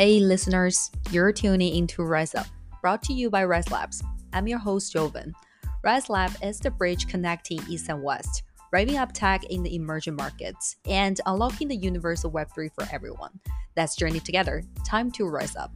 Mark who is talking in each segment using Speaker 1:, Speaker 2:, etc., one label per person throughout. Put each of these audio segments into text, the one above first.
Speaker 1: Hey, listeners, you're tuning into Ryze Up, brought to you by Ryze Labs. I'm your host, Joven. Ryze Lab is the bridge connecting East and West, revving up tech in the emerging markets, and unlocking the universal Web3 for everyone. Let's journey together. Time to rise up.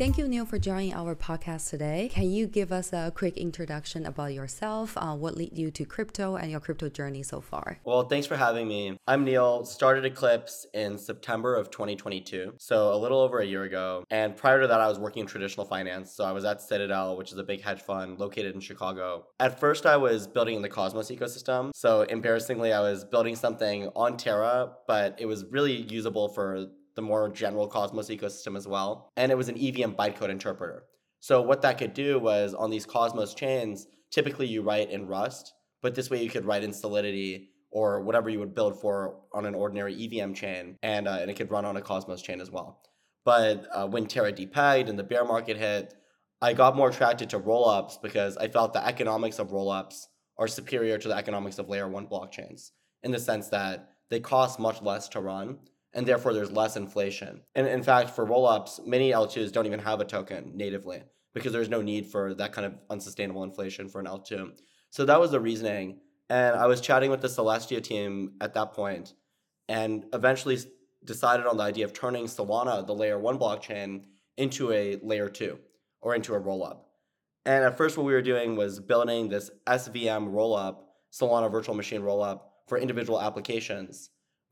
Speaker 1: Thank you, Neel, for joining our podcast today. Can you give us a quick introduction about yourself? Uh, what led you to crypto and your crypto journey so far?
Speaker 2: Well, thanks for having me. I'm Neel, started Eclipse in September of 2022, so a little over a year ago. And prior to that, I was working in traditional finance. So I was at Citadel, which is a big hedge fund located in Chicago. At first, I was building in the Cosmos ecosystem. So embarrassingly, I was building something on Terra, but it was really usable for the more general Cosmos ecosystem as well. And it was an EVM bytecode interpreter. So what that could do was on these Cosmos chains, typically you write in Rust, but this way you could write in Solidity or whatever you would build for on an ordinary EVM chain, and, uh, and it could run on a Cosmos chain as well. But uh, when Terra depegged and the bear market hit, I got more attracted to rollups because I felt the economics of rollups are superior to the economics of layer one blockchains in the sense that they cost much less to run and therefore there's less inflation. And in fact, for rollups, many L2s don't even have a token natively because there's no need for that kind of unsustainable inflation for an L2. So that was the reasoning. And I was chatting with the Celestia team at that point and eventually decided on the idea of turning Solana, the layer one blockchain, into a layer two or into a rollup. And at first, what we were doing was building this SVM rollup, Solana virtual machine rollup for individual applications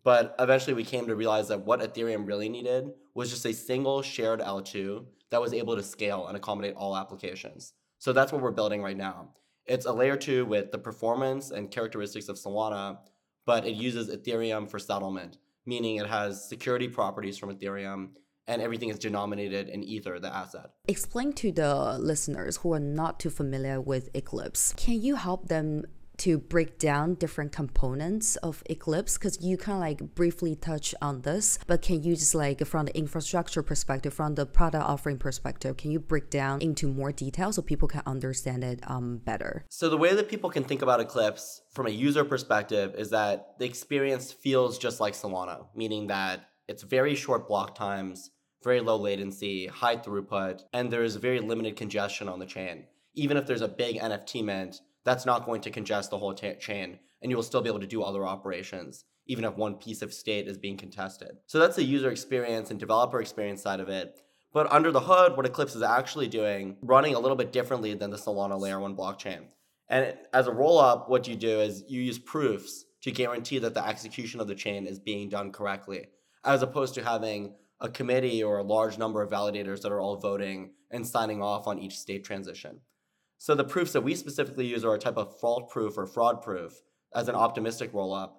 Speaker 2: but eventually we came to realize that what Ethereum really needed was just a single shared L2 that was able to scale and accommodate all applications. So that's what we're building right now. It's a layer two with the performance and characteristics of Solana, but it uses Ethereum for settlement, meaning it has security properties from Ethereum and everything is denominated in Ether, the asset.
Speaker 1: Explain to the listeners who are not too familiar with Eclipse. Can you help them to break down different components of Eclipse? Because you kind of like briefly touch on this, but can you just like from the infrastructure perspective, from the product offering perspective, can you break down into more detail so people can understand it um, better?
Speaker 2: So the way that people can think about Eclipse from a user perspective is that the experience feels just like Solana, meaning that it's very short block times, very low latency, high throughput, and there's very limited congestion on the chain. Even if there's a big NFT mint, that's not going to congest the whole t- chain and you will still be able to do other operations even if one piece of state is being contested. So that's the user experience and developer experience side of it. But under the hood, what Eclipse is actually doing, running a little bit differently than the Solana layer one blockchain. And as a roll up, what you do is you use proofs to guarantee that the execution of the chain is being done correctly, as opposed to having a committee or a large number of validators that are all voting and signing off on each state transition. So the proofs that we specifically use are a type of fault proof or fraud proof as an optimistic rollup.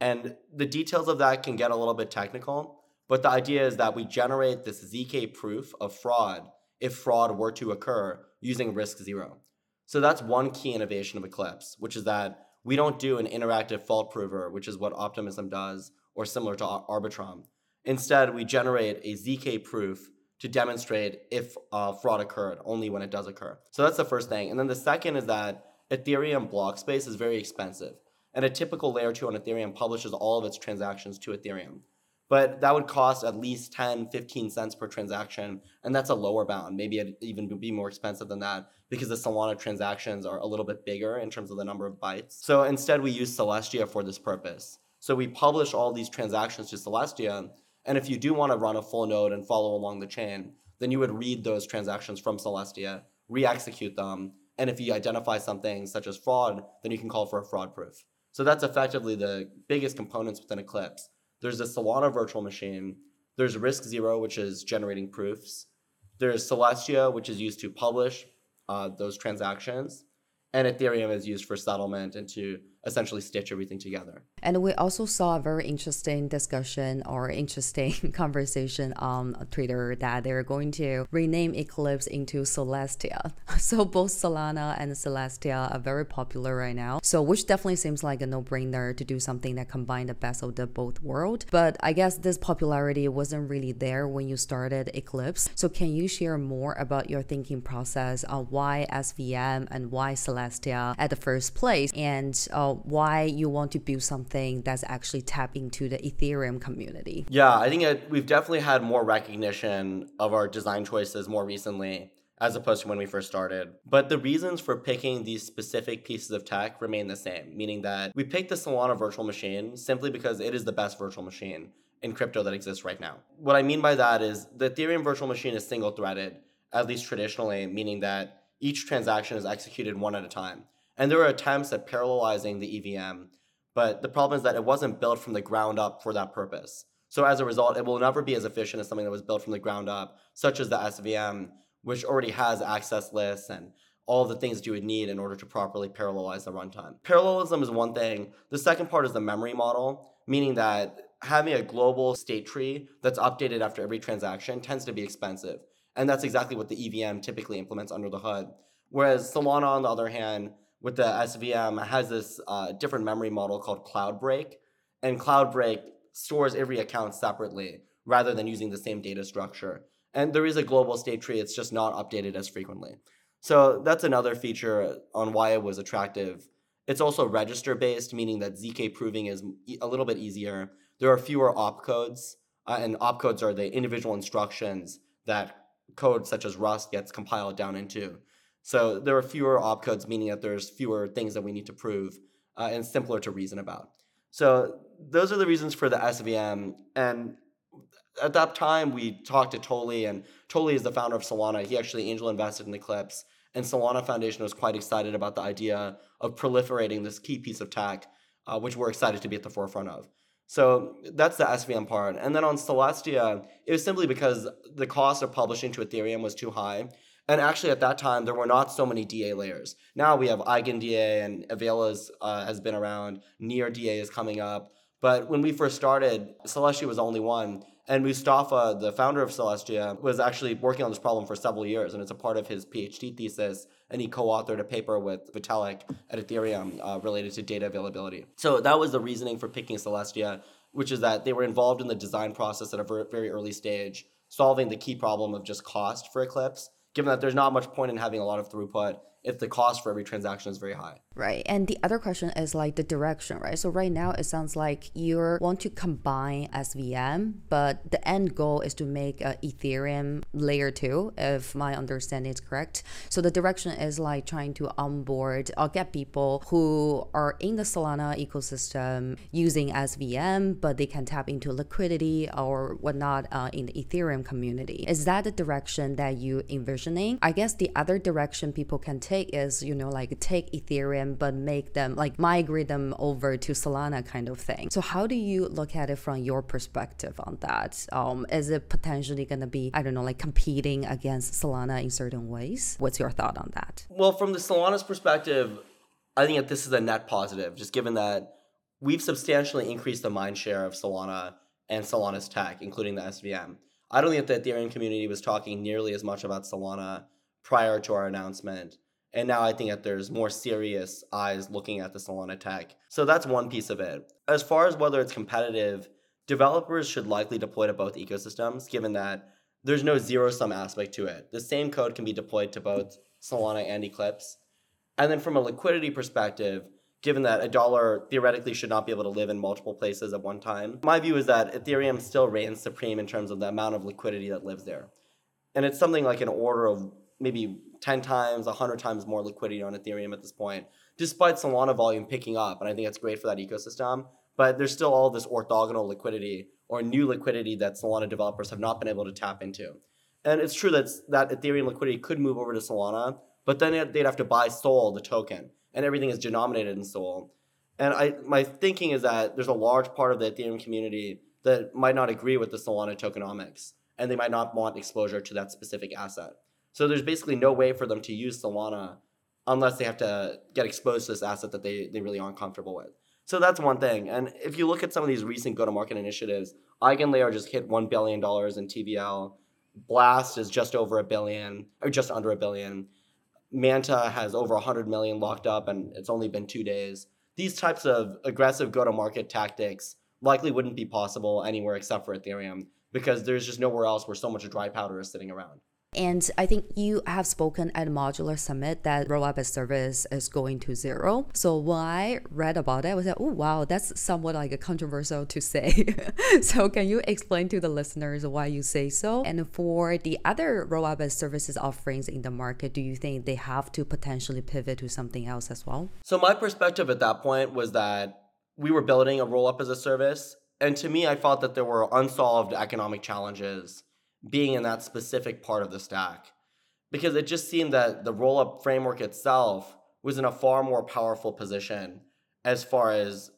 Speaker 2: And the details of that can get a little bit technical, but the idea is that we generate this ZK proof of fraud if fraud were to occur using RISC Zero. So that's one key innovation of Eclipse, which is that we don't do an interactive fault prover, which is what Optimism does, or similar to Arbitrum. Instead, we generate a ZK proof to demonstrate if uh, fraud occurred, only when it does occur. So that's the first thing. And then the second is that Ethereum block space is very expensive. And a typical layer 2 on Ethereum publishes all of its transactions to Ethereum. But that would cost at least 10, 15 cents per transaction. And that's a lower bound. Maybe it'd even be more expensive than that because the Solana transactions are a little bit bigger in terms of the number of bytes. So instead, we use Celestia for this purpose. So we publish all these transactions to Celestia and if you do want to run a full node and follow along the chain, then you would read those transactions from Celestia, re-execute them, and if you identify something such as fraud, then you can call for a fraud proof. So that's effectively the biggest components within Eclipse. There's a Solana virtual machine. There's RISC Zero, which is generating proofs. There's Celestia, which is used to publish uh, those transactions. And Ethereum is used for settlement and to essentially stitch everything together.
Speaker 1: And we also saw a very interesting discussion or interesting conversation on Twitter that they're going to rename Eclipse into Celestia. So both Solana and Celestia are very popular right now. So which definitely seems like a no-brainer to do something that combine the best of the both world. But I guess this popularity wasn't really there when you started Eclipse. So can you share more about your thinking process on why SVM and why Celestia at the first place and uh, uh, why you want to build something that's actually tap into the Ethereum community?
Speaker 2: Yeah, I think it, we've definitely had more recognition of our design choices more recently as opposed to when we first started. But the reasons for picking these specific pieces of tech remain the same, meaning that we picked the Solana virtual machine simply because it is the best virtual machine in crypto that exists right now. What I mean by that is the Ethereum virtual machine is single threaded, at least traditionally, meaning that each transaction is executed one at a time. And there were attempts at parallelizing the EVM, but the problem is that it wasn't built from the ground up for that purpose. So as a result, it will never be as efficient as something that was built from the ground up, such as the SVM, which already has access lists and all the things that you would need in order to properly parallelize the runtime. Parallelism is one thing. The second part is the memory model, meaning that having a global state tree that's updated after every transaction tends to be expensive. And that's exactly what the EVM typically implements under the hood. Whereas Solana, on the other hand, with the SVM, has this uh, different memory model called Cloudbreak. And Cloudbreak stores every account separately rather than using the same data structure. And there is a global state tree, it's just not updated as frequently. So that's another feature on why it was attractive. It's also register based, meaning that ZK proving is a little bit easier. There are fewer opcodes, uh, and opcodes are the individual instructions that code such as Rust gets compiled down into. So there are fewer opcodes, meaning that there's fewer things that we need to prove uh, and simpler to reason about. So those are the reasons for the SVM. And at that time, we talked to Toly, and Toly is the founder of Solana. He actually angel invested in Eclipse, and Solana Foundation was quite excited about the idea of proliferating this key piece of tech, uh, which we're excited to be at the forefront of. So that's the SVM part. And then on Celestia, it was simply because the cost of publishing to Ethereum was too high. And actually, at that time, there were not so many DA layers. Now we have EigenDA and Avail's uh, has been around. Near DA is coming up. But when we first started, Celestia was only one. And Mustafa, the founder of Celestia, was actually working on this problem for several years, and it's a part of his PhD thesis. And he co-authored a paper with Vitalik at Ethereum uh, related to data availability. So that was the reasoning for picking Celestia, which is that they were involved in the design process at a very early stage, solving the key problem of just cost for Eclipse. Given that there's not much point in having a lot of throughput if the cost for every transaction is very high.
Speaker 1: Right. And the other question is like the direction, right? So right now it sounds like you want to combine SVM, but the end goal is to make a Ethereum layer two, if my understanding is correct. So the direction is like trying to onboard or get people who are in the Solana ecosystem using SVM, but they can tap into liquidity or whatnot uh, in the Ethereum community. Is that the direction that you envisioning? I guess the other direction people can take is, you know, like take Ethereum but make them like migrate them over to Solana kind of thing. So how do you look at it from your perspective on that? Um, is it potentially going to be, I don't know, like competing against Solana in certain ways? What's your thought on that?
Speaker 2: Well, from the Solana's perspective, I think that this is a net positive, just given that we've substantially increased the mind share of Solana and Solana's tech, including the SVM. I don't think that the Ethereum community was talking nearly as much about Solana prior to our announcement. And now I think that there's more serious eyes looking at the Solana tech. So that's one piece of it. As far as whether it's competitive, developers should likely deploy to both ecosystems, given that there's no zero sum aspect to it. The same code can be deployed to both Solana and Eclipse. And then from a liquidity perspective, given that a dollar theoretically should not be able to live in multiple places at one time, my view is that Ethereum still reigns supreme in terms of the amount of liquidity that lives there. And it's something like an order of maybe 10 times, 100 times more liquidity on Ethereum at this point, despite Solana volume picking up. And I think that's great for that ecosystem. But there's still all this orthogonal liquidity or new liquidity that Solana developers have not been able to tap into. And it's true that that Ethereum liquidity could move over to Solana, but then they'd have to buy Sol, the token, and everything is denominated in Sol. And I, my thinking is that there's a large part of the Ethereum community that might not agree with the Solana tokenomics, and they might not want exposure to that specific asset. So there's basically no way for them to use Solana unless they have to get exposed to this asset that they, they really aren't comfortable with. So that's one thing. And if you look at some of these recent go-to-market initiatives, EigenLayer just hit $1 billion in TVL. Blast is just over a billion, or just under a billion. Manta has over 100 million locked up, and it's only been two days. These types of aggressive go-to-market tactics likely wouldn't be possible anywhere except for Ethereum because there's just nowhere else where so much dry powder is sitting around.
Speaker 1: And I think you have spoken at Modular Summit that rollup as service is going to zero. So when I read about it, I was like, oh, wow, that's somewhat like a controversial to say. so can you explain to the listeners why you say so? And for the other rollup as services offerings in the market, do you think they have to potentially pivot to something else as well?
Speaker 2: So my perspective at that point was that we were building a rollup as a service. And to me, I thought that there were unsolved economic challenges being in that specific part of the stack because it just seemed that the roll up framework itself was in a far more powerful position as far as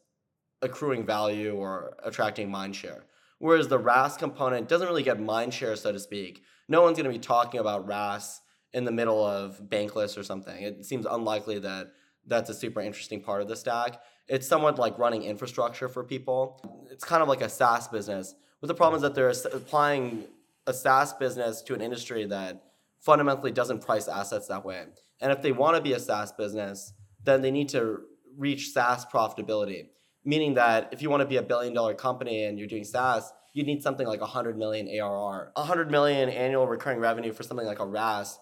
Speaker 2: accruing value or attracting mind share. Whereas the RaaS component doesn't really get mind share, so to speak. No one's going to be talking about RaaS in the middle of Bankless or something. It seems unlikely that that's a super interesting part of the stack. It's somewhat like running infrastructure for people. It's kind of like a SaaS business. But the problem is that they're applying a SaaS business to an industry that fundamentally doesn't price assets that way. And if they want to be a SaaS business, then they need to reach SaaS profitability. Meaning that if you want to be a billion dollar company and you're doing SaaS, you need something like 100 million ARR. 100 million annual recurring revenue for something like a RaaS,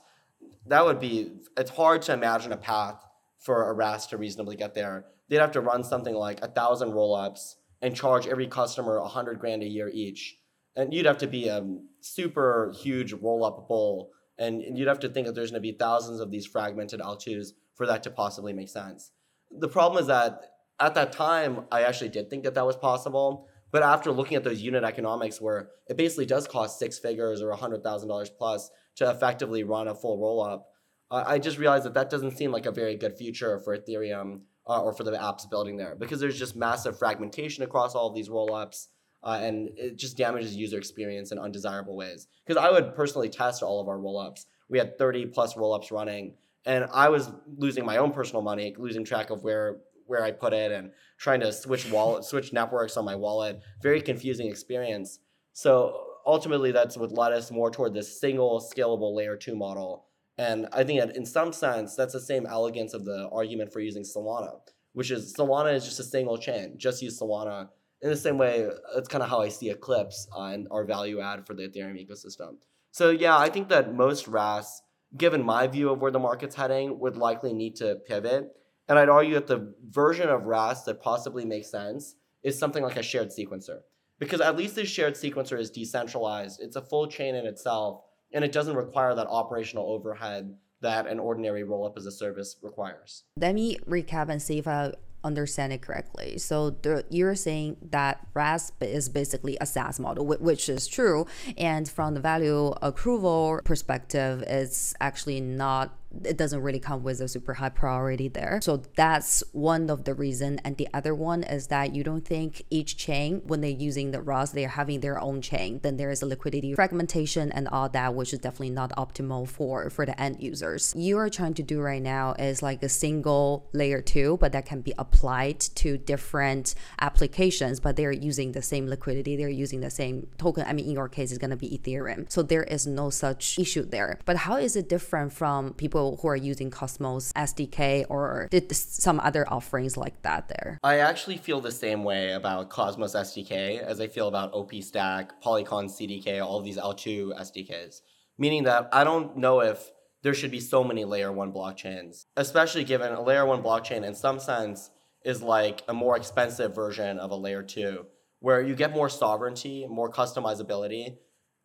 Speaker 2: that would be, it's hard to imagine a path for a RaaS to reasonably get there. They'd have to run something like a thousand roll ups and charge every customer 100 grand a year each and you'd have to be a super huge roll up bull and you'd have to think that there's going to be thousands of these fragmented L2s for that to possibly make sense. The problem is that at that time, I actually did think that that was possible. But after looking at those unit economics, where it basically does cost six figures or $100,000 plus to effectively run a full roll up, I just realized that that doesn't seem like a very good future for Ethereum uh, or for the apps building there because there's just massive fragmentation across all of these roll ups uh, and it just damages user experience in undesirable ways. Because I would personally test all of our rollups. We had 30 plus rollups running, and I was losing my own personal money, losing track of where where I put it, and trying to switch wallet, switch networks on my wallet. Very confusing experience. So ultimately, that's what led us more toward this single scalable layer two model. And I think that in some sense, that's the same elegance of the argument for using Solana, which is Solana is just a single chain. Just use Solana in the same way, that's kind of how I see Eclipse and our value add for the Ethereum ecosystem. So yeah, I think that most RaaS, given my view of where the market's heading, would likely need to pivot. And I'd argue that the version of RaaS that possibly makes sense is something like a shared sequencer. Because at least this shared sequencer is decentralized, it's a full chain in itself, and it doesn't require that operational overhead that an ordinary roll up as a service requires.
Speaker 1: Let me recap and see if I understand it correctly. So you're saying that RASP is basically a SaaS model, which is true. And from the value accrual perspective, it's actually not it doesn't really come with a super high priority there. So that's one of the reason. And the other one is that you don't think each chain, when they're using the RaaS, they're having their own chain. Then there is a liquidity fragmentation and all that, which is definitely not optimal for for the end users. You are trying to do right now is like a single layer two, but that can be applied to different applications, but they're using the same liquidity, they're using the same token. I mean, in your case, it's gonna be Ethereum. So there is no such issue there. But how is it different from people? People who are using Cosmos SDK or some other offerings like that there?
Speaker 2: I actually feel the same way about Cosmos SDK as I feel about OP Stack, Polygon CDK, all these L2 SDKs. Meaning that I don't know if there should be so many layer one blockchains, especially given a layer one blockchain in some sense is like a more expensive version of a layer two, where you get more sovereignty, more customizability,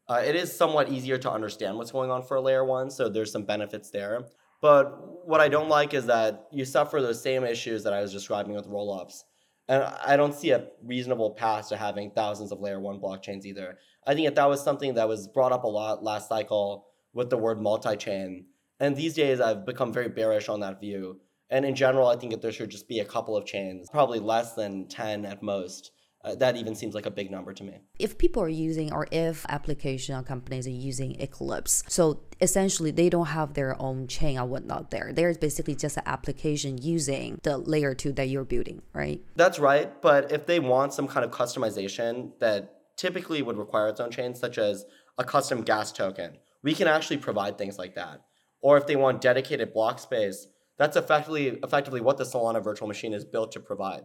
Speaker 2: uh, it is somewhat easier to understand what's going on for a layer one, so there's some benefits there. But what I don't like is that you suffer those same issues that I was describing with rollups. And I don't see a reasonable path to having thousands of layer one blockchains either. I think that that was something that was brought up a lot last cycle with the word multi chain. And these days I've become very bearish on that view. And in general, I think that there should just be a couple of chains, probably less than 10 at most uh, that even seems like a big number to me.
Speaker 1: If people are using, or if application companies are using Eclipse, so essentially they don't have their own chain or whatnot there. There's basically just an application using the layer two that you're building, right?
Speaker 2: That's right. But if they want some kind of customization that typically would require its own chain, such as a custom gas token, we can actually provide things like that. Or if they want dedicated block space, that's effectively effectively what the Solana virtual machine is built to provide.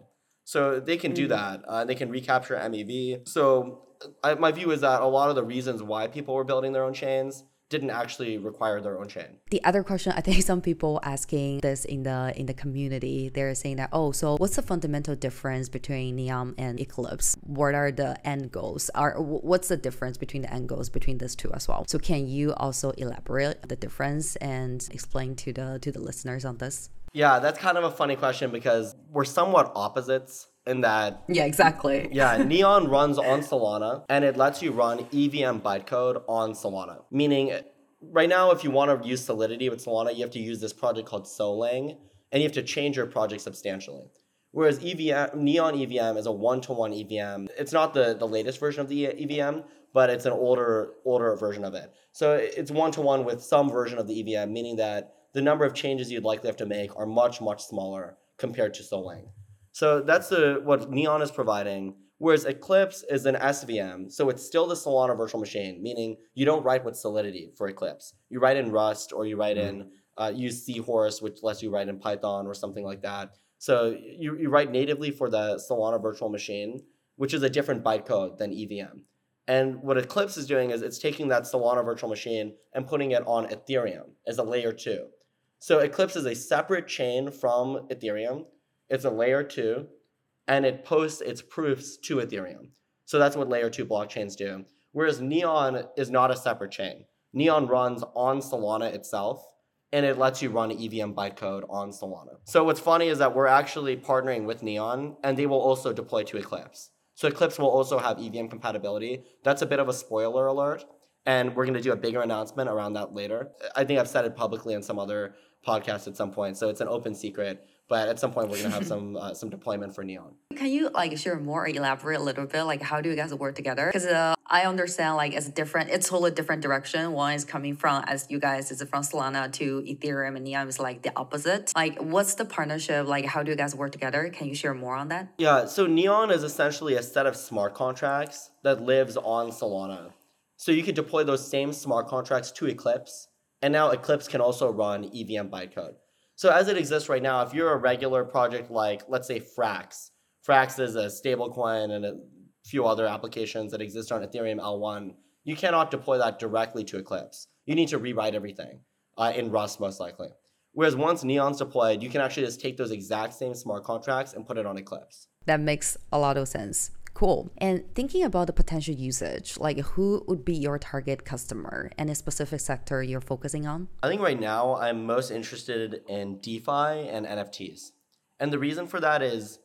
Speaker 2: So they can do mm-hmm. that. Uh, they can recapture MEV. So I, my view is that a lot of the reasons why people were building their own chains didn't actually require their own chain.
Speaker 1: The other question, I think some people asking this in the in the community, they're saying that, oh, so what's the fundamental difference between Neon and Eclipse? What are the end goals? Are what's the difference between the end goals between these two as well? So can you also elaborate the difference and explain to the to the listeners on this?
Speaker 2: Yeah, that's kind of a funny question because we're somewhat opposites in that
Speaker 1: yeah exactly.
Speaker 2: Yeah neon runs on solana and it lets you run evm bytecode on solana. Meaning right now if you want to use solidity with solana you have to use this project called solang and you have to change your project substantially. Whereas evm neon evm is a one-to-one evm it's not the, the latest version of the evm but it's an older older version of it. So it's one-to-one with some version of the evm meaning that the number of changes you'd likely have to make are much much smaller compared to solang so that's the what Neon is providing. Whereas Eclipse is an SVM, so it's still the Solana virtual machine, meaning you don't write with Solidity for Eclipse. You write in Rust or you write mm-hmm. in uh, use Seahorse, which lets you write in Python or something like that. So you, you write natively for the Solana virtual machine, which is a different bytecode than EVM. And what Eclipse is doing is it's taking that Solana virtual machine and putting it on Ethereum as a layer two. So Eclipse is a separate chain from Ethereum it's a layer two, and it posts its proofs to Ethereum. So that's what layer two blockchains do. Whereas Neon is not a separate chain. Neon runs on Solana itself, and it lets you run EVM bytecode on Solana. So what's funny is that we're actually partnering with Neon, and they will also deploy to Eclipse. So Eclipse will also have EVM compatibility. That's a bit of a spoiler alert, and we're going to do a bigger announcement around that later. I think I've said it publicly in some other podcast at some point, so it's an open secret but at some point we're gonna have some uh, some deployment for neon.
Speaker 1: Can you like share more elaborate a little bit? Like how do you guys work together? Because uh, i understand like it's a different it's totally different direction. One is coming from as you guys is from solana to ethereum and neon is like the opposite. Like what's the partnership? Like how do you guys work together? Can you share more on that?
Speaker 2: Yeah so neon is essentially a set of smart contracts that lives on solana. So you could deploy those same smart contracts to eclipse and now eclipse can also run evm bytecode so as it exists right now, if you're a regular project like, let's say Frax, Frax is a stablecoin and a few other applications that exist on Ethereum L1, you cannot deploy that directly to Eclipse. You need to rewrite everything uh, in Rust, most likely. Whereas once Neon's deployed, you can actually just take those exact same smart contracts and put it on Eclipse.
Speaker 1: That makes a lot of sense. Cool. And thinking about the potential usage, like who would be your target customer? and a specific sector you're focusing on?
Speaker 2: I think right now I'm most interested in DeFi and NFTs. And the reason for that is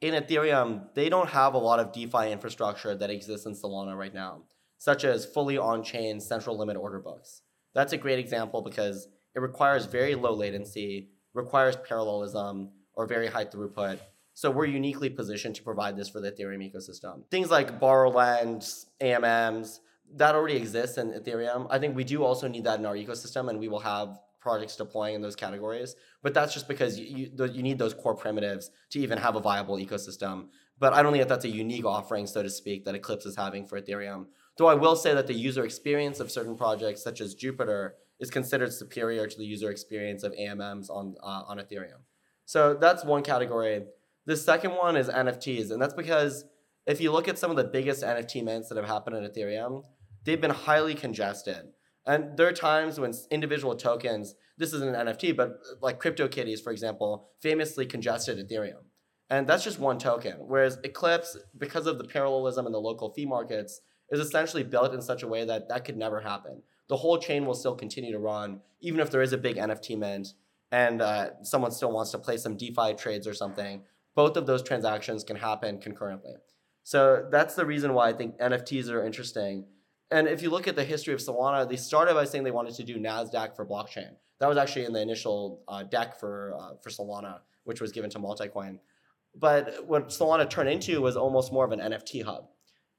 Speaker 2: in Ethereum, they don't have a lot of DeFi infrastructure that exists in Solana right now, such as fully on chain central limit order books. That's a great example because it requires very low latency, requires parallelism, or very high throughput so we're uniquely positioned to provide this for the Ethereum ecosystem. Things like borrowlands, AMMs, that already exists in Ethereum. I think we do also need that in our ecosystem, and we will have projects deploying in those categories. But that's just because you, you, you need those core primitives to even have a viable ecosystem. But I don't think that that's a unique offering, so to speak, that Eclipse is having for Ethereum. Though I will say that the user experience of certain projects, such as Jupiter, is considered superior to the user experience of AMMs on uh, on Ethereum. So that's one category. The second one is NFTs, and that's because if you look at some of the biggest NFT mints that have happened in Ethereum, they've been highly congested. And there are times when individual tokens, this isn't an NFT, but like CryptoKitties, for example, famously congested Ethereum. And that's just one token. Whereas Eclipse, because of the parallelism in the local fee markets, is essentially built in such a way that that could never happen. The whole chain will still continue to run, even if there is a big NFT mint and uh, someone still wants to play some DeFi trades or something both of those transactions can happen concurrently. So that's the reason why I think NFTs are interesting. And if you look at the history of Solana, they started by saying they wanted to do Nasdaq for blockchain. That was actually in the initial uh, deck for uh, for Solana, which was given to Multicoin. But what Solana turned into was almost more of an NFT hub.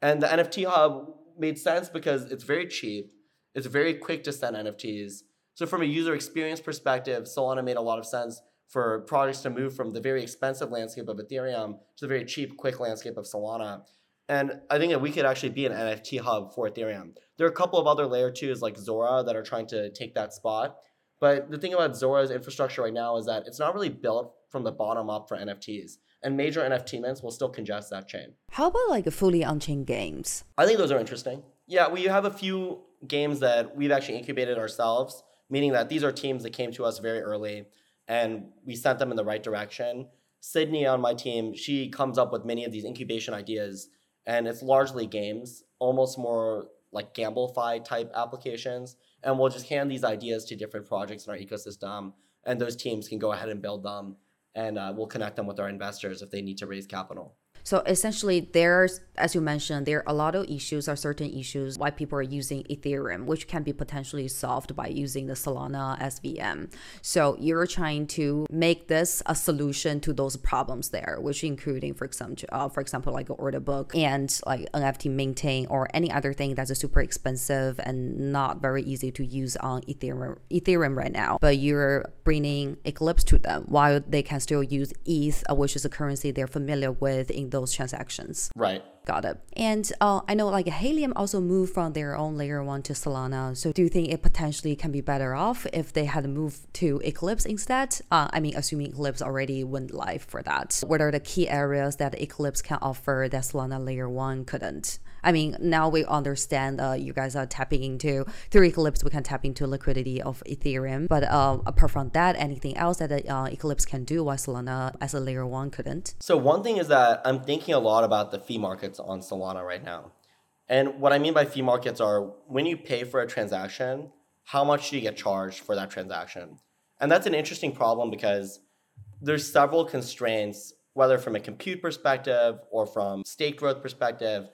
Speaker 2: And the NFT hub made sense because it's very cheap, it's very quick to send NFTs. So from a user experience perspective, Solana made a lot of sense for projects to move from the very expensive landscape of Ethereum to the very cheap, quick landscape of Solana. And I think that we could actually be an NFT hub for Ethereum. There are a couple of other layer twos like Zora that are trying to take that spot. But the thing about Zora's infrastructure right now is that it's not really built from the bottom up for NFTs. And major NFT mints will still congest that chain.
Speaker 1: How about like fully on chain games?
Speaker 2: I think those are interesting. Yeah, we have a few games that we've actually incubated ourselves, meaning that these are teams that came to us very early and we sent them in the right direction. Sydney on my team, she comes up with many of these incubation ideas, and it's largely games, almost more like GambleFi type applications. And we'll just hand these ideas to different projects in our ecosystem, and those teams can go ahead and build them, and uh, we'll connect them with our investors if they need to raise capital.
Speaker 1: So essentially, there's, as you mentioned, there are a lot of issues or certain issues why people are using Ethereum, which can be potentially solved by using the Solana SVM. So you're trying to make this a solution to those problems there, which including, for example, uh, for example, like an order book and like NFT minting or any other thing that's a super expensive and not very easy to use on Ethereum, Ethereum right now. But you're bringing Eclipse to them while they can still use ETH, uh, which is a currency they're familiar with in those transactions.
Speaker 2: Right.
Speaker 1: Got it. And uh, I know like Helium also moved from their own layer one to Solana. So do you think it potentially can be better off if they had moved to Eclipse instead? Uh, I mean, assuming Eclipse already went live for that. What are the key areas that Eclipse can offer that Solana layer one couldn't? I mean, now we understand uh, you guys are tapping into through Eclipse, we can tap into liquidity of Ethereum. But uh, apart from that, anything else that uh, Eclipse can do, why Solana as a layer one couldn't?
Speaker 2: So one thing is that I'm thinking a lot about the fee markets on Solana right now. And what I mean by fee markets are when you pay for a transaction, how much do you get charged for that transaction? And that's an interesting problem because there's several constraints, whether from a compute perspective or from stake growth perspective,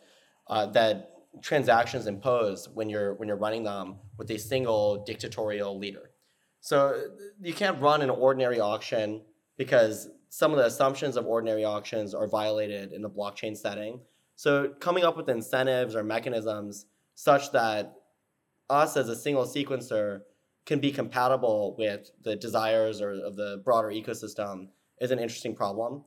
Speaker 2: uh, that transactions impose when you're when you're running them with a single dictatorial leader. So you can't run an ordinary auction because some of the assumptions of ordinary auctions are violated in the blockchain setting. So coming up with incentives or mechanisms such that us as a single sequencer can be compatible with the desires or of the broader ecosystem is an interesting problem.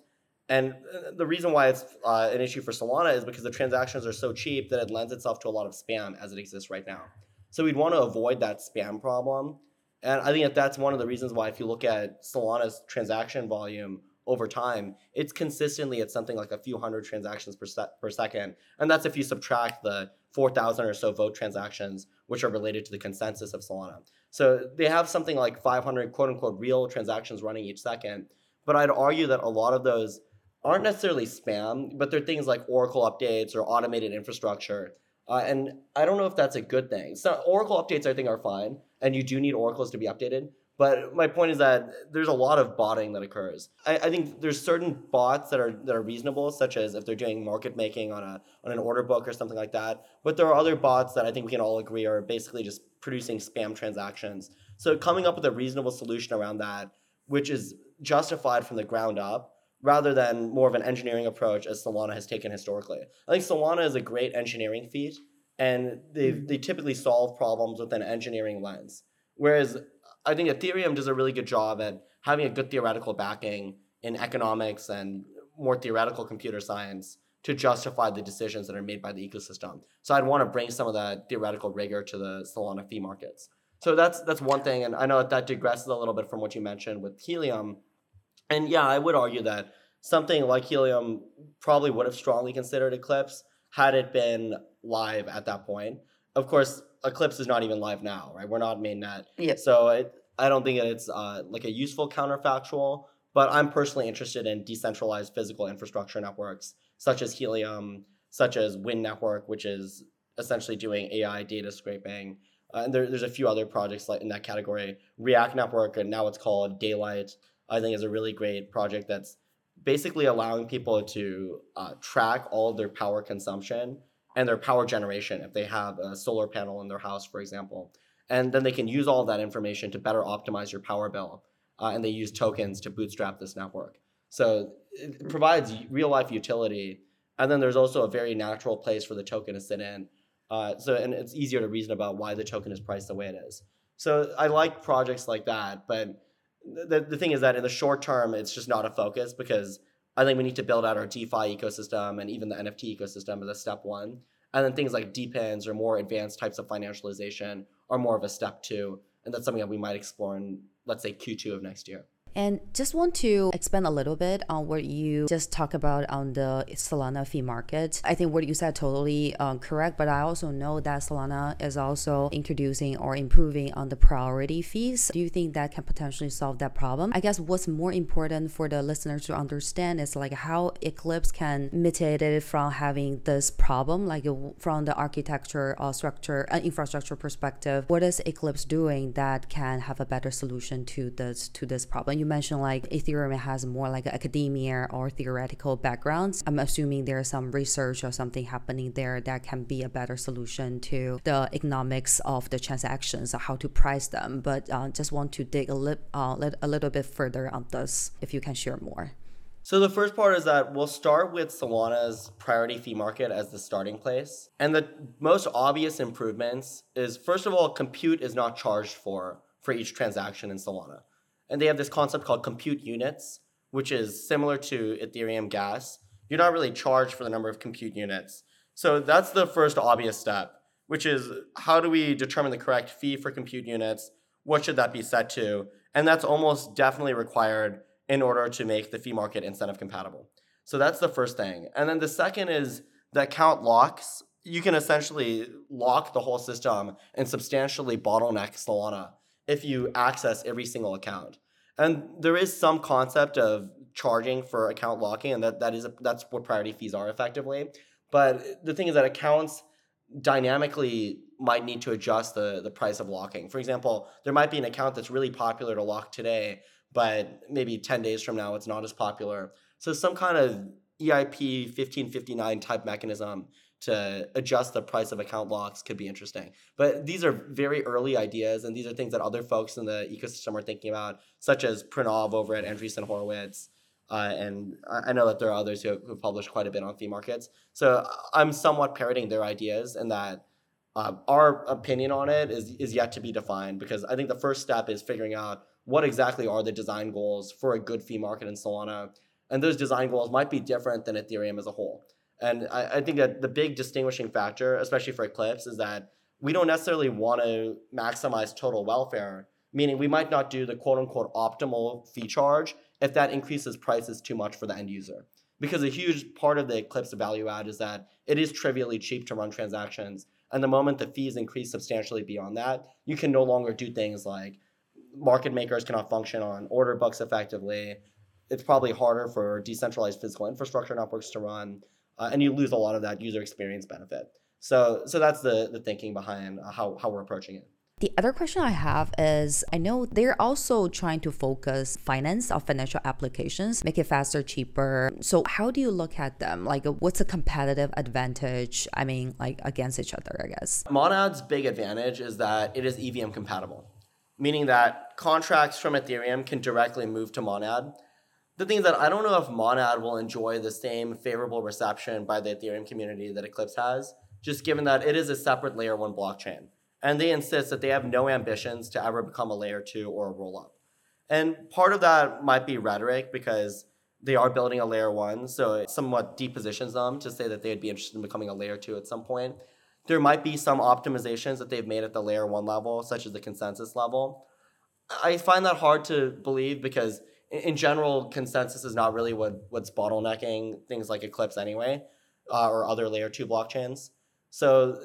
Speaker 2: And uh, the reason why it's uh, an issue for Solana is because the transactions are so cheap that it lends itself to a lot of spam as it exists right now. So we'd want to avoid that spam problem. And I think that that's one of the reasons why, if you look at Solana's transaction volume over time, it's consistently at something like a few hundred transactions per, se- per second. And that's if you subtract the 4,000 or so vote transactions, which are related to the consensus of Solana. So they have something like 500 quote unquote real transactions running each second. But I'd argue that a lot of those aren't necessarily spam, but they're things like Oracle updates or automated infrastructure. Uh, and I don't know if that's a good thing. So Oracle updates, I think, are fine, and you do need oracles to be updated. But my point is that there's a lot of botting that occurs. I, I think there's certain bots that are that are reasonable, such as if they're doing market making on a on an order book or something like that. But there are other bots that I think we can all agree are basically just producing spam transactions. So coming up with a reasonable solution around that, which is justified from the ground up, rather than more of an engineering approach as Solana has taken historically. I think Solana is a great engineering feat, and they mm-hmm. they typically solve problems with an engineering lens. Whereas I think Ethereum does a really good job at having a good theoretical backing in economics and more theoretical computer science to justify the decisions that are made by the ecosystem. So I'd want to bring some of that theoretical rigor to the Solana fee markets. So that's that's one thing, and I know that, that digresses a little bit from what you mentioned with Helium and yeah, I would argue that something like Helium probably would have strongly considered Eclipse had it been live at that point. Of course, Eclipse is not even live now, right? We're not mainnet.
Speaker 1: Yeah.
Speaker 2: So it, I don't think that it's uh, like a useful counterfactual, but I'm personally interested in decentralized physical infrastructure networks such as Helium, such as Wynd Network, which is essentially doing AI data scraping. Uh, and there, there's a few other projects like in that category. React Network, and now it's called Daylight, I think is a really great project that's basically allowing people to uh, track all of their power consumption and their power generation if they have a solar panel in their house, for example. And then they can use all that information to better optimize your power bill. Uh, and they use tokens to bootstrap this network. So it provides real life utility. And then there's also a very natural place for the token to sit in. Uh, so and it's easier to reason about why the token is priced the way it is. So I like projects like that, but the, the thing is that in the short term, it's just not a focus because I think we need to build out our DeFi ecosystem and even the NFT ecosystem as a step one. And then things like DePINs or more advanced types of financialization are more of a step two. And that's something that we might explore in, let's say, Q2 of next year.
Speaker 1: And just want to expand a little bit on what you just talked about on the Solana fee market. I think what you said totally um, correct, but I also know that Solana is also introducing or improving on the priority fees. Do you think that can potentially solve that problem? I guess what's more important for the listeners to understand is like how Eclipse can mitigate it from having this problem, like from the architecture or structure, uh, infrastructure perspective. What is Eclipse doing that can have a better solution to this to this problem? You mentioned like Ethereum has more like academia or theoretical backgrounds. I'm assuming there's some research or something happening there that can be a better solution to the economics of the transactions, how to price them. But uh, just want to dig a, li- uh, a little bit further on this, if you can share more.
Speaker 2: So the first part is that we'll start with Solana's priority fee market as the starting place. And the most obvious improvements is first of all, compute is not charged for for each transaction in Solana. And they have this concept called compute units, which is similar to Ethereum gas. You're not really charged for the number of compute units. So that's the first obvious step, which is how do we determine the correct fee for compute units? What should that be set to? And that's almost definitely required in order to make the fee market incentive compatible. So that's the first thing. And then the second is the account locks. You can essentially lock the whole system and substantially bottleneck Solana if you access every single account. And there is some concept of charging for account locking, and that, that is a, that's what priority fees are effectively. But the thing is that accounts dynamically might need to adjust the, the price of locking. For example, there might be an account that's really popular to lock today, but maybe 10 days from now it's not as popular. So some kind of EIP 1559 type mechanism to adjust the price of account locks could be interesting. But these are very early ideas, and these are things that other folks in the ecosystem are thinking about, such as Pranav over at Andreessen Horowitz. Uh, and I know that there are others who have, who published quite a bit on fee markets. So I'm somewhat parroting their ideas, and that uh, our opinion on it is, is yet to be defined because I think the first step is figuring out what exactly are the design goals for a good fee market in Solana. And those design goals might be different than Ethereum as a whole. And I, I think that the big distinguishing factor, especially for Eclipse, is that we don't necessarily want to maximize total welfare, meaning we might not do the quote unquote optimal fee charge if that increases prices too much for the end user. Because a huge part of the Eclipse value add is that it is trivially cheap to run transactions. And the moment the fees increase substantially beyond that, you can no longer do things like market makers cannot function on order books effectively. It's probably harder for decentralized physical infrastructure networks to run uh, and you lose a lot of that user experience benefit. So so that's the the thinking behind uh, how how we're approaching it.
Speaker 1: The other question I have is I know they're also trying to focus finance or financial applications, make it faster, cheaper. So how do you look at them? Like what's a competitive advantage? I mean, like against each other, I guess.
Speaker 2: Monad's big advantage is that it is EVM compatible, meaning that contracts from Ethereum can directly move to Monad the thing is that I don't know if Monad will enjoy the same favorable reception by the Ethereum community that Eclipse has, just given that it is a separate layer one blockchain. And they insist that they have no ambitions to ever become a layer two or a roll up. And part of that might be rhetoric because they are building a layer one, so it somewhat depositions them to say that they'd be interested in becoming a layer two at some point. There might be some optimizations that they've made at the layer one level, such as the consensus level. I find that hard to believe because in general, consensus is not really what what's bottlenecking things like Eclipse anyway, uh, or other layer two blockchains. So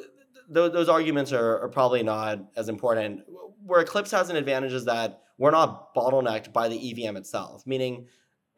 Speaker 2: th- those arguments are, are probably not as important. Where Eclipse has an advantage is that we're not bottlenecked by the EVM itself, meaning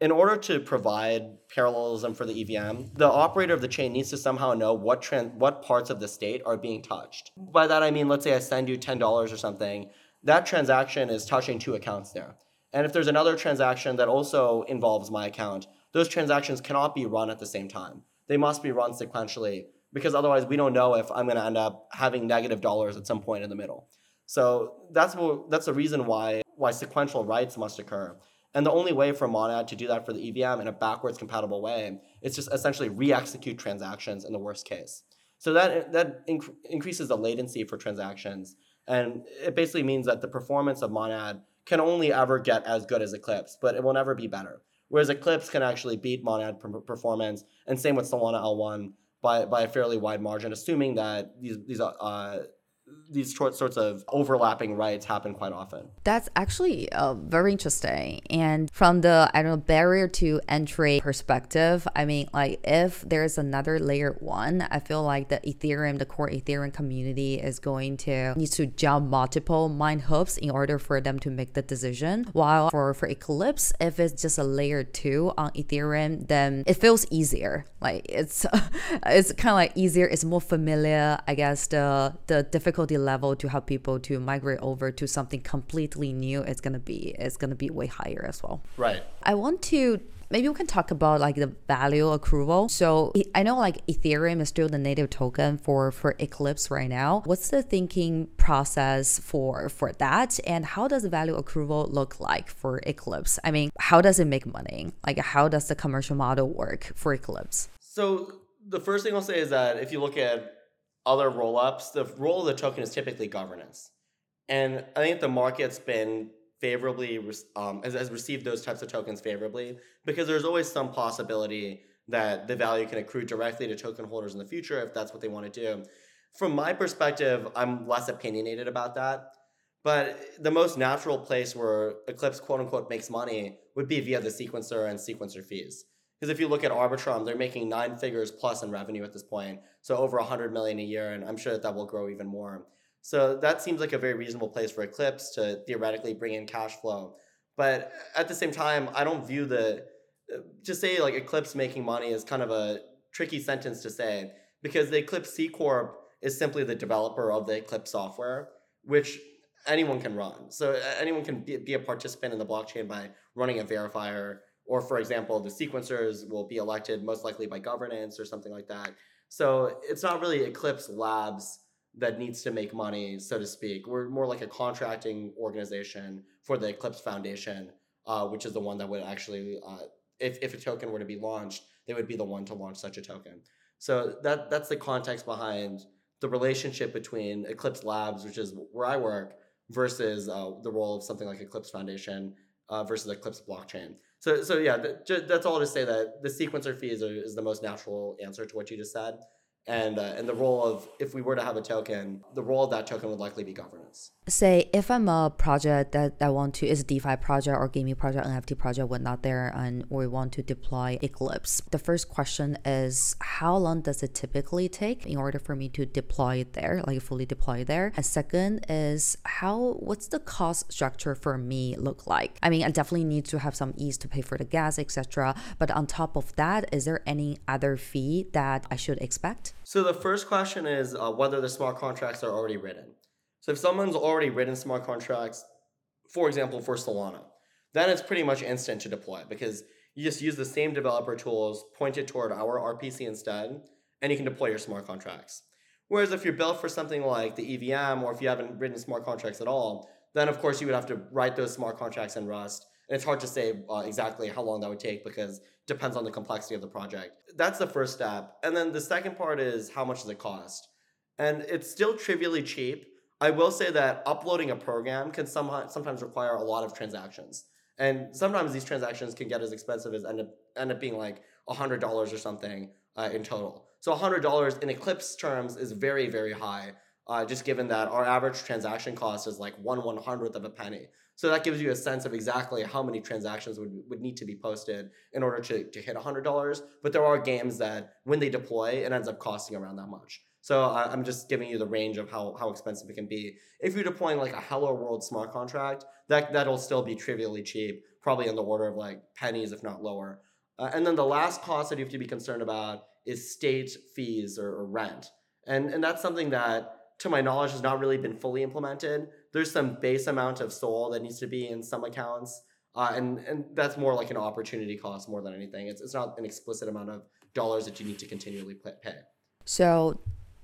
Speaker 2: in order to provide parallelism for the EVM, the operator of the chain needs to somehow know what trans- what parts of the state are being touched. By that I mean, let's say I send you ten dollars or something, that transaction is touching two accounts there. And if there's another transaction that also involves my account, those transactions cannot be run at the same time. They must be run sequentially because otherwise we don't know if I'm going to end up having negative dollars at some point in the middle. So that's what, that's the reason why why sequential writes must occur. And the only way for Monad to do that for the EVM in a backwards compatible way is just essentially re-execute transactions in the worst case. So that that inc- increases the latency for transactions, and it basically means that the performance of Monad can only ever get as good as Eclipse, but it will never be better. Whereas Eclipse can actually beat Monad performance, and same with Solana L1 by, by a fairly wide margin, assuming that these these uh, these short sorts of overlapping rights happen quite often.
Speaker 1: That's actually uh, very interesting. And from the I don't know barrier to entry perspective, I mean, like if there's another layer one, I feel like the Ethereum, the core Ethereum community is going to need to jump multiple mine hoops in order for them to make the decision. While for for Eclipse, if it's just a layer two on Ethereum, then it feels easier. Like it's it's kind of like easier. It's more familiar. I guess the the difficulty level to help people to migrate over to something completely new it's gonna be it's gonna be way higher as well.
Speaker 2: Right.
Speaker 1: I want to maybe we can talk about like the value accrual. So i know like ethereum is still the native token for for eclipse right now. What's the thinking process for for that? And how does value accrual look like for eclipse? I mean how does it make money? Like how does the commercial model work for eclipse?
Speaker 2: So the first thing i'll say is that if you look at other rollups, the role of the token is typically governance. And I think the market's been favorably um, has, has received those types of tokens favorably because there's always some possibility that the value can accrue directly to token holders in the future if that's what they want to do. From my perspective, I'm less opinionated about that. But the most natural place where Eclipse quote unquote makes money would be via the sequencer and sequencer fees. Because if you look at Arbitrum, they're making nine figures plus in revenue at this point, so over a 100 million a year, and I'm sure that that will grow even more. So that seems like a very reasonable place for Eclipse to theoretically bring in cash flow. But at the same time, I don't view the to say like Eclipse making money is kind of a tricky sentence to say because the Eclipse C corp is simply the developer of the Eclipse software, which anyone can run. So anyone can be, be a participant in the blockchain by running a verifier or for example, the sequencers will be elected most likely by governance or something like that. So it's not really Eclipse Labs that needs to make money, so to speak. We're more like a contracting organization for the Eclipse Foundation, uh, which is the one that would actually, uh, if, if a token were to be launched, they would be the one to launch such a token. So that that's the context behind the relationship between Eclipse Labs, which is where I work, versus uh, the role of something like Eclipse Foundation uh, versus Eclipse blockchain. So, so yeah, that's all to say that the sequencer fees are, is the most natural answer to what you just said and uh, and the role of if we were to have a token, the role of that token would likely be governance.
Speaker 1: Say if I'm a project that I want to is a DeFi project or gaming project, NFT project, whatnot there, and we want to deploy Eclipse. The first question is how long does it typically take in order for me to deploy it there, like fully deploy there? And second is how what's the cost structure for me look like? I mean, I definitely need to have some ETH to pay for the gas, etc. But on top of that, is there any other fee that I should expect?
Speaker 2: So the first question is uh, whether the smart contracts are already written. So if someone's already written smart contracts, for example, for Solana, then it's pretty much instant to deploy because you just use the same developer tools pointed toward our RPC instead, and you can deploy your smart contracts. Whereas if you're built for something like the EVM, or if you haven't written smart contracts at all, then of course you would have to write those smart contracts in Rust. And it's hard to say uh, exactly how long that would take because depends on the complexity of the project. That's the first step. And then the second part is how much does it cost? And it's still trivially cheap. I will say that uploading a program can somehow, sometimes require a lot of transactions. And sometimes these transactions can get as expensive as end up, end up being like $100 or something uh, in total. So $100 in Eclipse terms is very, very high, uh, just given that our average transaction cost is like one one hundredth of a penny. So that gives you a sense of exactly how many transactions would, would need to be posted in order to, to hit $100. But there are games that when they deploy, it ends up costing around that much. So I'm just giving you the range of how, how expensive it can be. If you're deploying like a Hello World smart contract, that, that'll still be trivially cheap, probably in the order of like pennies, if not lower. Uh, and then the last cost that you have to be concerned about is state fees or, or rent. And, and that's something that, to my knowledge, has not really been fully implemented there's some base amount of SOL that needs to be in some accounts. Uh, and and that's more like an opportunity cost more than anything. It's it's not an explicit amount of dollars that you need to continually pay.
Speaker 1: So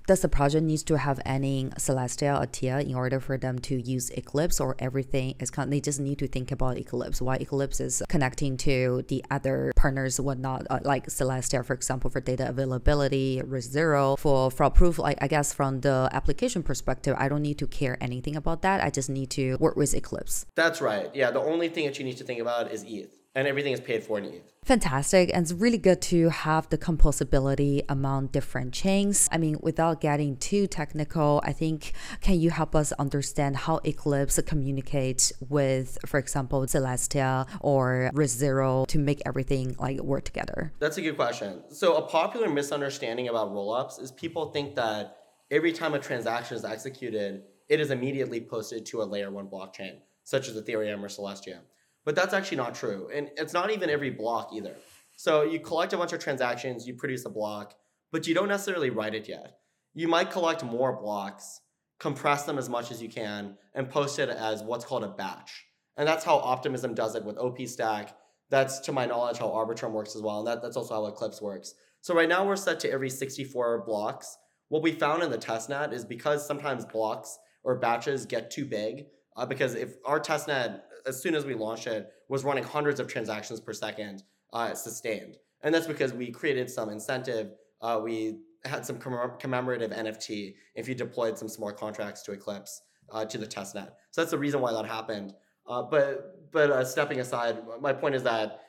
Speaker 1: does the project needs to have any Celestia or TIA in order for them to use Eclipse or everything is kind of, they just need to think about Eclipse why Eclipse is connecting to the other partners whatnot uh, like Celestia for example for data availability RISC Zero for fraud proof like I guess from the application perspective I don't need to care anything about that I just need to work with Eclipse.
Speaker 2: That's right. Yeah the only thing that you need to think about is ETH and everything is paid for in ETH.
Speaker 1: Fantastic. And it's really good to have the composability among different chains. I mean, without getting too technical, I think, can you help us understand how Eclipse communicates with, for example, Celestia or RISC Zero to make everything like work together?
Speaker 2: That's a good question. So, a popular misunderstanding about rollups is people think that every time a transaction is executed, it is immediately posted to a layer one blockchain, such as Ethereum or Celestia. But that's actually not true. And it's not even every block either. So you collect a bunch of transactions, you produce a block, but you don't necessarily write it yet. You might collect more blocks, compress them as much as you can, and post it as what's called a batch. And that's how Optimism does it with OP Stack. That's, to my knowledge, how Arbitrum works as well. And that, that's also how Eclipse works. So right now we're set to every 64 blocks. What we found in the testnet is because sometimes blocks or batches get too big, uh, because if our testnet as soon as we launched it, was running hundreds of transactions per second uh, sustained. And that's because we created some incentive. Uh, we had some commemorative NFT if you deployed some smart contracts to Eclipse uh, to the testnet. So that's the reason why that happened. Uh, but but uh, stepping aside, my point is that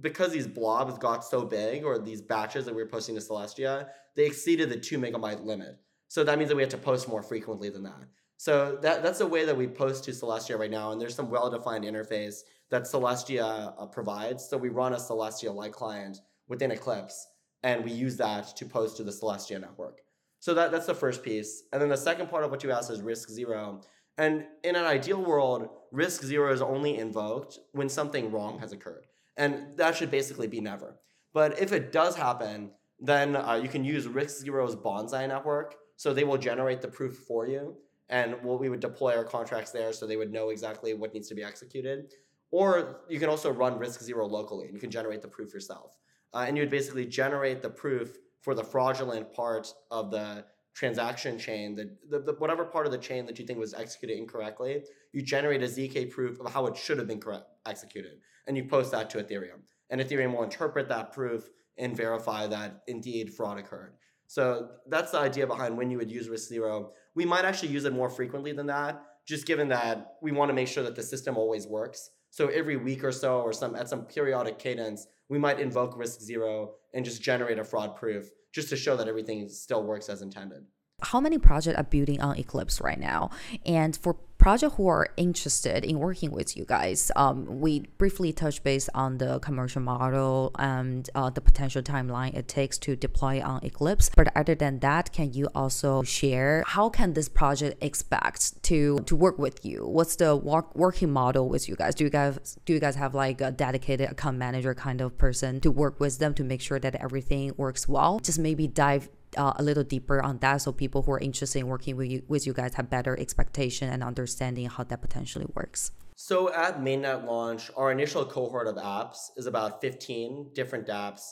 Speaker 2: because these blobs got so big, or these batches that we were posting to Celestia, they exceeded the two megabyte limit. So that means that we had to post more frequently than that. So that, that's the way that we post to Celestia right now. And there's some well-defined interface that Celestia uh, provides. So we run a Celestia light client within Eclipse, and we use that to post to the Celestia network. So that, that's the first piece. And then the second part of what you asked is RISC Zero. And in an ideal world, RISC Zero is only invoked when something wrong has occurred. And that should basically be never. But if it does happen, then uh, you can use RISC Zero's bonsai network. So they will generate the proof for you and we'll, we would deploy our contracts there so they would know exactly what needs to be executed. Or you can also run RISC Zero locally and you can generate the proof yourself. Uh, and you would basically generate the proof for the fraudulent part of the transaction chain, the, the, the, whatever part of the chain that you think was executed incorrectly, you generate a ZK proof of how it should have been correct, executed, and you post that to Ethereum. And Ethereum will interpret that proof and verify that indeed fraud occurred. So that's the idea behind when you would use RISC Zero. We might actually use it more frequently than that, just given that we want to make sure that the system always works. So every week or so, or some at some periodic cadence, we might invoke RISC Zero and just generate a fraud proof, just to show that everything still works as intended
Speaker 1: how many projects are building on Eclipse right now? And for project who are interested in working with you guys, um, we briefly touched base on the commercial model and uh, the potential timeline it takes to deploy on Eclipse. But other than that, can you also share how can this project expect to to work with you? What's the work, working model with you guys? Do you guys do you guys have like a dedicated account manager kind of person to work with them to make sure that everything works well? Just maybe dive uh, a little deeper on that so people who are interested in working with you, with you guys have better expectation and understanding how that potentially works.
Speaker 2: So at mainnet launch our initial cohort of apps is about 15 different dapps.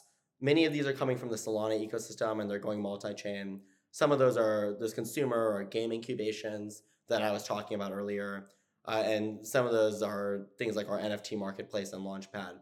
Speaker 2: Many of these are coming from the solana ecosystem and they're going multi-chain. Some of those are those consumer or game incubations that i was talking about earlier uh, and some of those are things like our nft marketplace and launchpad.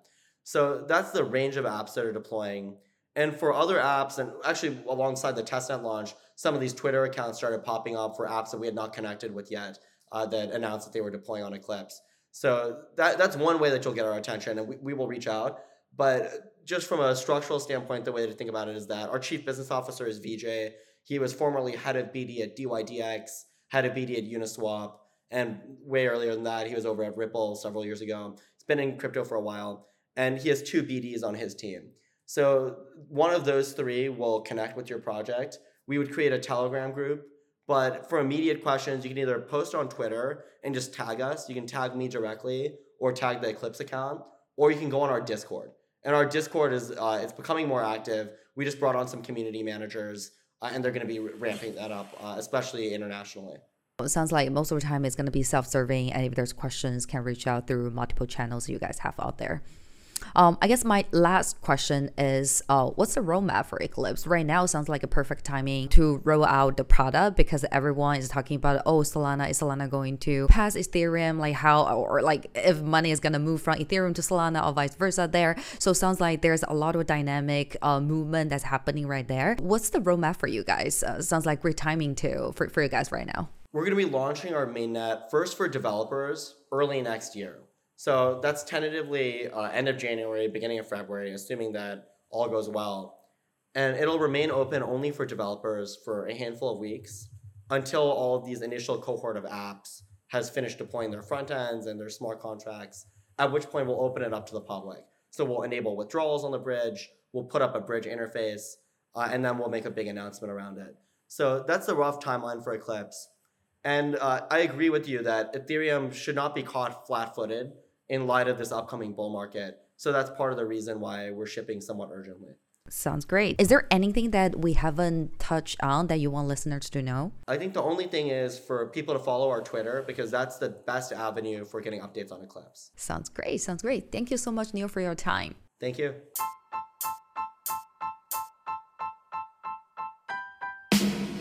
Speaker 2: So that's the range of apps that are deploying and for other apps, and actually alongside the testnet launch, some of these Twitter accounts started popping up for apps that we had not connected with yet uh, that announced that they were deploying on Eclipse. So that, that's one way that you'll get our attention, and we, we will reach out. But just from a structural standpoint, the way to think about it is that our chief business officer is VJ. He was formerly head of BD at DYDX, head of BD at Uniswap, and way earlier than that, he was over at Ripple several years ago. He's been in crypto for a while, and he has two BDs on his team. So one of those three will connect with your project. We would create a Telegram group. But for immediate questions, you can either post on Twitter and just tag us. You can tag me directly or tag the Eclipse account, or you can go on our Discord. And our Discord is uh, it's becoming more active. We just brought on some community managers, uh, and they're going to be ramping that up, uh, especially internationally.
Speaker 1: It sounds like most of the time it's going to be self-serving, and if there's questions, can reach out through multiple channels you guys have out there. Um, I guess my last question is uh, what's the roadmap for Eclipse? Right now, sounds like a perfect timing to roll out the product because everyone is talking about, oh, Solana, is Solana going to pass Ethereum? Like how, or like if money is going to move from Ethereum to Solana or vice versa there. So sounds like there's a lot of dynamic uh, movement that's happening right there. What's the roadmap for you guys? Uh, sounds like great timing too for, for you guys right now.
Speaker 2: We're going to be launching our mainnet first for developers early next year. So that's tentatively uh, end of January, beginning of February, assuming that all goes well. And it'll remain open only for developers for a handful of weeks until all of these initial cohort of apps has finished deploying their front ends and their smart contracts, at which point we'll open it up to the public. So we'll enable withdrawals on the bridge, we'll put up a bridge interface, uh, and then we'll make a big announcement around it. So that's the rough timeline for Eclipse. And uh, I agree with you that Ethereum should not be caught flat footed in light of this upcoming bull market. So that's part of the reason why we're shipping somewhat urgently.
Speaker 1: Sounds great. Is there anything that we haven't touched on that you want listeners to know?
Speaker 2: I think the only thing is for people to follow our Twitter because that's the best avenue for getting updates on Eclipse.
Speaker 1: Sounds great. Sounds great. Thank you so much, Neel, for your time.
Speaker 2: Thank you.